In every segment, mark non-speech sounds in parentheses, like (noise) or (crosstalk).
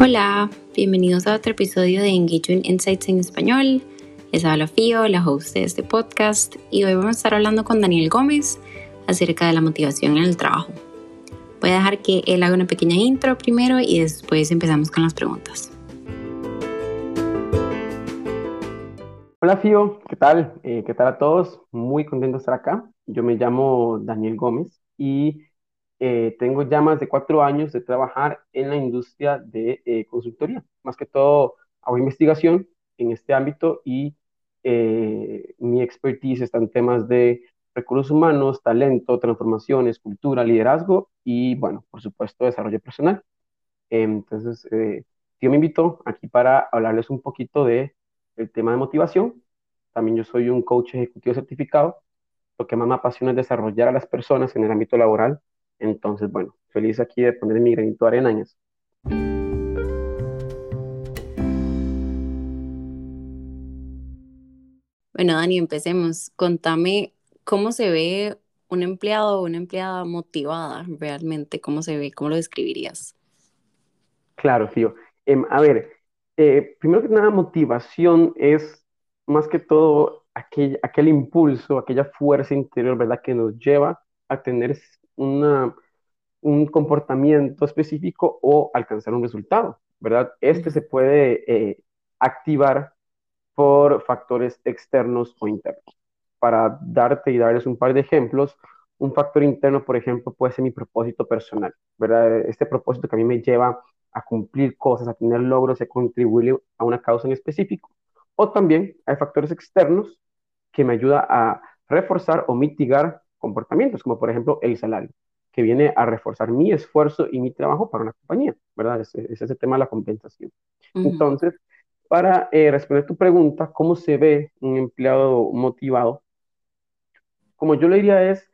Hola, bienvenidos a otro episodio de Engagement Insights en español. Les habla Fío, la host de este podcast, y hoy vamos a estar hablando con Daniel Gómez acerca de la motivación en el trabajo. Voy a dejar que él haga una pequeña intro primero y después empezamos con las preguntas. Hola Fío, ¿qué tal? Eh, ¿Qué tal a todos? Muy contento de estar acá. Yo me llamo Daniel Gómez y eh, tengo ya más de cuatro años de trabajar en la industria de eh, consultoría. Más que todo, hago investigación en este ámbito y eh, mi expertise está en temas de recursos humanos, talento, transformaciones, cultura, liderazgo y, bueno, por supuesto, desarrollo personal. entonces, yo me invito aquí para hablarles un poquito de el tema de motivación. También yo soy un coach ejecutivo certificado. Lo que más me apasiona es desarrollar a las personas en el ámbito laboral entonces, bueno, feliz aquí de poner mi granito de arena en eso. Bueno, Dani, empecemos. Contame cómo se ve un empleado o una empleada motivada realmente, cómo se ve, cómo lo describirías. Claro, Fío. Em, a ver, eh, primero que nada, motivación es más que todo aquel, aquel impulso, aquella fuerza interior, ¿verdad?, que nos lleva a tener una, un comportamiento específico o alcanzar un resultado, ¿verdad? Este se puede eh, activar por factores externos o internos. Para darte y darles un par de ejemplos, un factor interno, por ejemplo, puede ser mi propósito personal, ¿verdad? Este propósito que a mí me lleva a cumplir cosas, a tener logros, a contribuir a una causa en específico. O también hay factores externos que me ayudan a reforzar o mitigar comportamientos, como por ejemplo el salario, que viene a reforzar mi esfuerzo y mi trabajo para una compañía, ¿verdad? Es, ese tema de la compensación. Entonces, para eh, responder tu pregunta, ¿cómo se ve un empleado motivado? Como yo le diría es,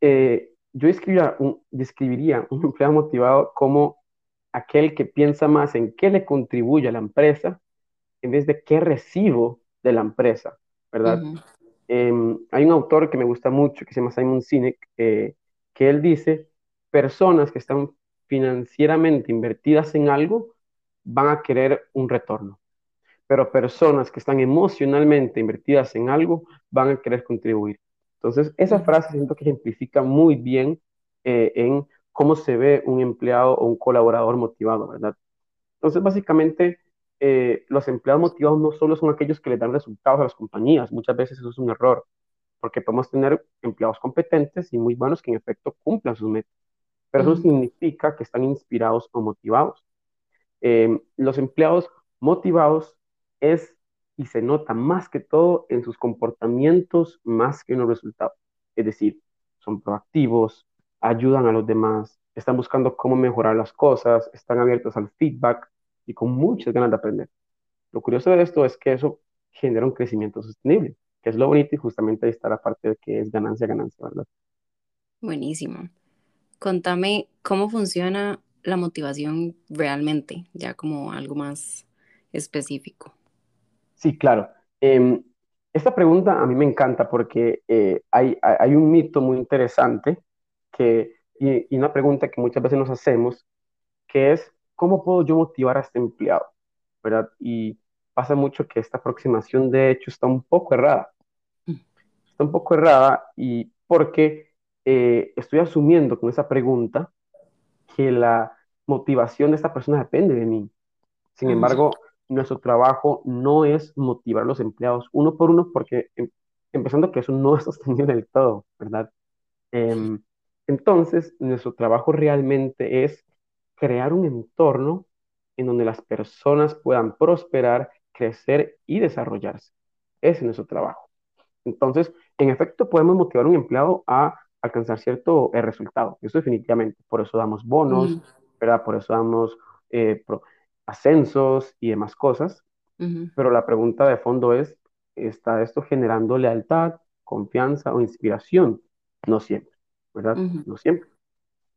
eh, yo describiría un, describiría un (laughs) empleado motivado como aquel que piensa más en qué le contribuye a la empresa en vez de qué recibo de la empresa, ¿verdad? Em, hay un autor que me gusta mucho que se llama Simon Sinek, eh, que él dice, personas que están financieramente invertidas en algo van a querer un retorno, pero personas que están emocionalmente invertidas en algo van a querer contribuir. Entonces, esa frase siento que ejemplifica muy bien eh, en cómo se ve un empleado o un colaborador motivado, ¿verdad? Entonces, básicamente, eh, los empleados motivados no solo son aquellos que le dan resultados a las compañías, muchas veces eso es un error, porque podemos tener empleados competentes y muy buenos que en efecto cumplan sus metas, pero eso significa que están inspirados o motivados. Em, los empleados motivados es y se nota más que todo en sus comportamientos más que en los resultados. Es decir, son proactivos, ayudan a los demás, están buscando cómo mejorar las cosas, están abiertos al feedback, y con muchas ganas de aprender. Lo curioso de esto es que eso genera un crecimiento sostenible, que es lo bonito y justamente ahí está la parte de que es ganancia, ganancia, ¿verdad? Buenísimo. Contame cómo funciona la motivación realmente, ya como algo más específico. Sí, claro. Em, esta pregunta a mí me encanta porque eh, hay, hay, un mito muy interesante que, y, y, una pregunta que muchas veces nos hacemos, que es ¿cómo puedo yo motivar a este empleado? ¿Verdad? Y pasa mucho que esta aproximación de hecho está un poco errada. Mm. Está un poco errada y porque eh, estoy asumiendo con esa pregunta que la motivación de esta persona depende de mí. Sin embargo, nuestro trabajo no es motivar a los empleados uno por uno porque em, empezando que eso no es (laughs) sostenido del todo, ¿verdad? Em, entonces, nuestro trabajo realmente es crear un entorno en donde las personas puedan prosperar, crecer y desarrollarse. Ese es nuestro trabajo. Entonces, en efecto, podemos motivar a un empleado a alcanzar cierto eh, resultado. Eso definitivamente. Por eso damos bonos, mm. ¿verdad? Por eso damos eh, ascensos y demás cosas. Pero la pregunta de fondo es, ¿está esto generando lealtad, confianza o inspiración? No siempre, ¿verdad? No siempre.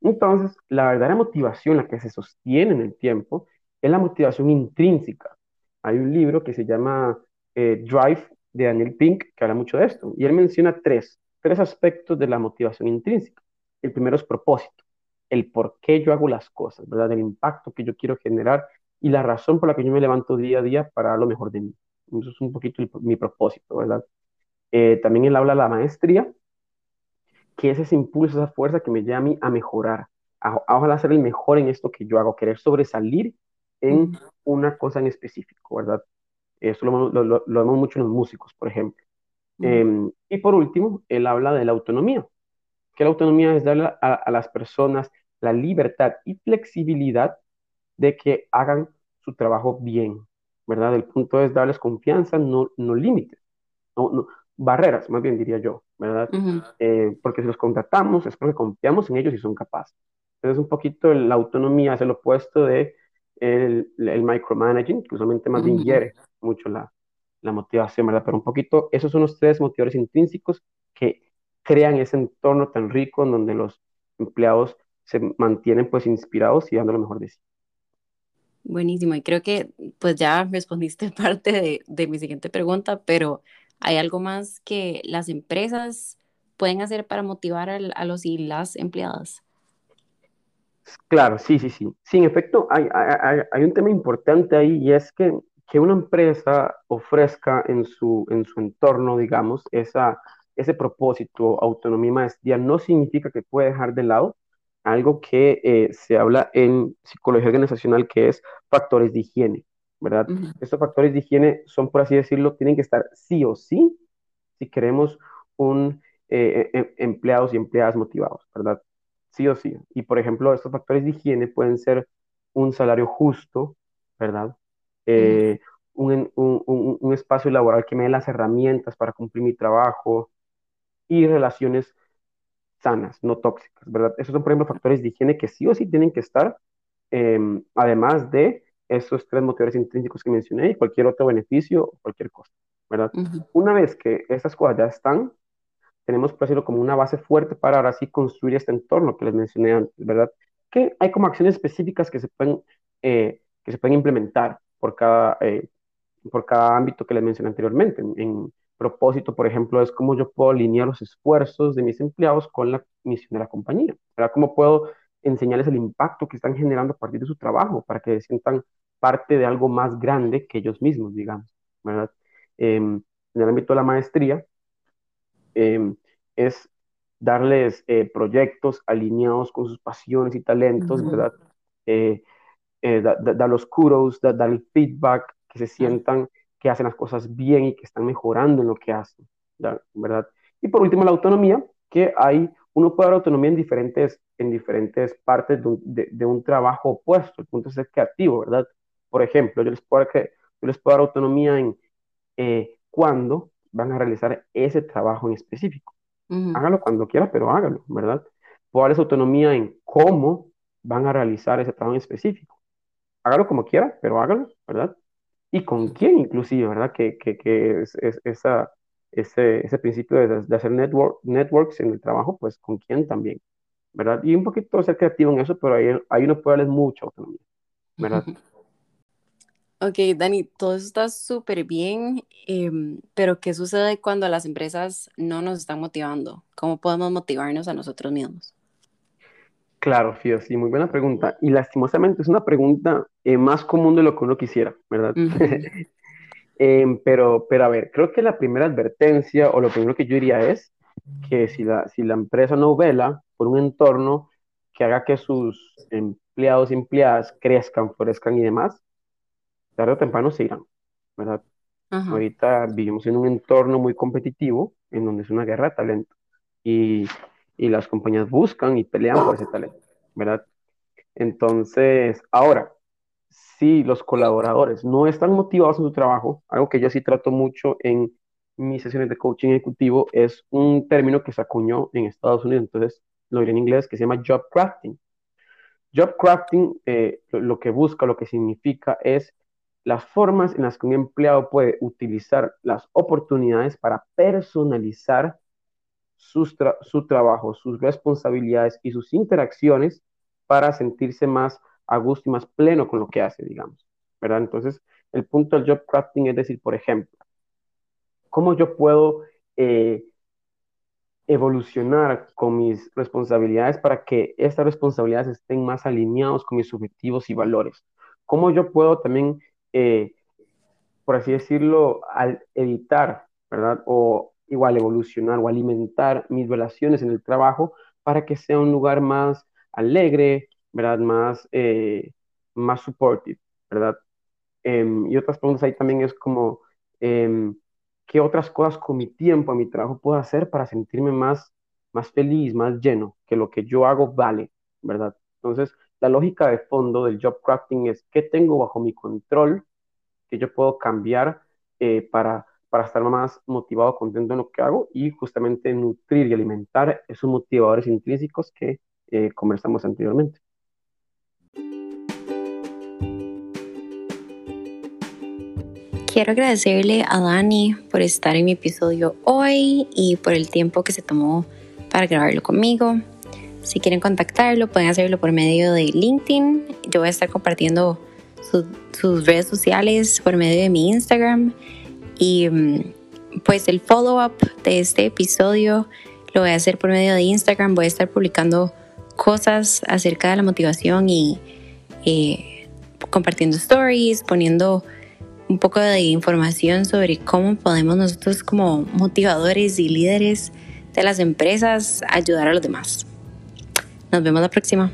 Entonces, la verdadera motivación, la que se sostiene en el tiempo, es la motivación intrínseca. Hay un libro que se llama eh, Drive de Daniel Pink que habla mucho de esto, y él menciona tres, tres aspectos de la motivación intrínseca. El primero es propósito. el por qué yo hago las cosas, ¿verdad? El impacto que yo quiero generar y la razón por la que yo me levanto día a día para dar lo mejor de mí. Eso es un poquito mi propósito, ¿verdad? Eh, también él habla de la maestría, que es ese impulso, esa fuerza que me lleva a mí a mejorar, a, ojalá ser el mejor en esto que yo hago, querer sobresalir en una cosa en específico, ¿verdad? Eso lo, lo, vemos mucho en los músicos, por ejemplo. Em, y por último, él habla de la autonomía, que la autonomía es darle a, las personas la libertad y flexibilidad de que hagan su trabajo bien, ¿verdad? El punto es darles confianza, no, no límites, no, barreras, más bien diría yo, ¿verdad? Eh, porque si los contratamos es porque confiamos en ellos y son capaces. Entonces, un poquito la autonomía es el opuesto de el, el micromanaging, que usualmente más bien hiere mucho la, la motivación, ¿verdad? Pero un poquito, esos son los tres motivadores intrínsecos que crean ese entorno tan rico en donde los empleados se mantienen pues inspirados y dando lo mejor de sí. Buenísimo, y creo que pues ya respondiste (laughs) parte de, de mi siguiente pregunta, pero ¿hay algo más que las empresas pueden hacer para motivar a, los y las empleadas? Claro, sí, sí, sí. Sí, en efecto, hay, hay, un tema importante ahí y es que que una empresa ofrezca en su, en su entorno, digamos, esa, ese propósito, autonomía maestría, no significa que puede dejar de lado algo que eh, se habla en psicología organizacional, que es factores de higiene, ¿verdad? Estos factores de higiene son, por así decirlo, tienen que estar sí o sí si queremos un eh, em, empleados y empleadas motivados, ¿verdad? Sí o sí. Y, por ejemplo, estos factores de higiene pueden ser un salario justo, ¿verdad? Eh, un, un, un, espacio laboral que me dé las herramientas para cumplir mi trabajo y relaciones sanas, no tóxicas, ¿verdad? Esos son, por ejemplo, factores de higiene que sí o sí tienen que estar, em, además de esos tres motores intrínsecos que mencioné y cualquier otro beneficio o cualquier cosa, ¿verdad? Una vez que esas cosas ya están, tenemos por decirlo como una base fuerte para ahora sí construir este entorno que les mencioné antes, ¿verdad? Que hay como acciones específicas que se pueden, eh, que se pueden implementar por cada, eh, por cada ámbito que les mencioné anteriormente. En, propósito, por ejemplo, es cómo yo puedo alinear los esfuerzos de mis empleados con la misión de la compañía. ¿verdad? ¿Cómo puedo enseñarles el impacto que están generando a partir de su trabajo para que se sientan parte de algo más grande que ellos mismos, digamos, ¿verdad? Em, en el ámbito de la maestría, em, es darles eh, proyectos alineados con sus pasiones y talentos, ¿verdad? Eh, eh, dar los kudos, dar el feedback, que se sientan que hacen las cosas bien y que están mejorando en lo que hacen, ¿verdad? Y por último, la autonomía, que hay, uno puede dar autonomía en diferentes, en diferentes partes de un, trabajo opuesto, el punto es ser creativo, ¿verdad? Por ejemplo, yo les puedo, yo les puedo dar autonomía en eh, cuándo van a realizar ese trabajo en específico. Hágalo cuando quiera, pero hágalo, ¿verdad? Puedo darles autonomía en cómo van a realizar ese trabajo en específico hágalo como quiera, pero hágalo, ¿verdad? Y con quién inclusive, ¿verdad? Que, que, que es, esa, ese, ese principio de, de, hacer network, networks en el trabajo, pues con quién también, ¿verdad? Y un poquito ser creativo en eso, pero ahí, ahí uno puede darles mucha autonomía, ¿verdad? (laughs) Ok, Dani, todo eso está súper bien, em, pero ¿qué sucede cuando las empresas no nos están motivando? ¿Cómo podemos motivarnos a nosotros mismos? Claro, Fío, sí, muy buena pregunta. Y lastimosamente es una pregunta eh, más común de lo que uno quisiera, ¿verdad? (laughs) Em, pero, pero a ver, creo que la primera advertencia o lo primero que yo diría es que si la, si la empresa no vela por un entorno que haga que sus empleados y empleadas crezcan, florezcan y demás, tarde o temprano se irán, ¿verdad? Ahorita vivimos en un entorno muy competitivo en donde es una guerra de talento. Y y las compañías buscan y pelean por ese talento, ¿verdad? Entonces, ahora, si los colaboradores no están motivados en su trabajo, algo que yo sí trato mucho en mis sesiones de coaching ejecutivo es un término que se acuñó en Estados Unidos, entonces lo diré en inglés, que se llama job crafting. Job crafting eh, lo que busca, lo que significa es las formas en las que un empleado puede utilizar las oportunidades para personalizar su trabajo, sus responsabilidades y sus interacciones para sentirse más a gusto y más pleno con lo que hace, digamos, ¿verdad? Entonces, el punto del job crafting es decir, por ejemplo, ¿cómo yo puedo eh, evolucionar con mis responsabilidades para que estas responsabilidades estén más alineados con mis objetivos y valores. ¿Cómo yo puedo también, eh, por así decirlo, al editar, ¿verdad? O igual evolucionar o alimentar mis relaciones en el trabajo para que sea un lugar más alegre, ¿verdad? Más, eh, más supportive, ¿verdad? Em, y otras preguntas ahí también es como, em, ¿qué otras cosas con mi tiempo, mi trabajo puedo hacer para sentirme más, más feliz, más lleno, que lo que yo hago vale, ¿verdad? Entonces, la lógica de fondo del job crafting es qué tengo bajo mi control que yo puedo cambiar eh, para, para estar más motivado, contento en lo que hago y justamente nutrir y alimentar esos motivadores intrínsecos que eh, conversamos anteriormente. Quiero agradecerle a Dani por estar en mi episodio hoy y por el tiempo que se tomó para grabarlo conmigo. Si quieren contactarlo, pueden hacerlo por medio de LinkedIn. Yo voy a estar compartiendo sus redes sociales por medio de mi Instagram. Y mm, pues el follow-up de este episodio lo voy a hacer por medio de Instagram. Voy a estar publicando cosas acerca de la motivación y eh, compartiendo stories, poniendo un poco de información sobre cómo podemos nosotros como motivadores y líderes de las empresas ayudar a los demás. Nos vemos la próxima.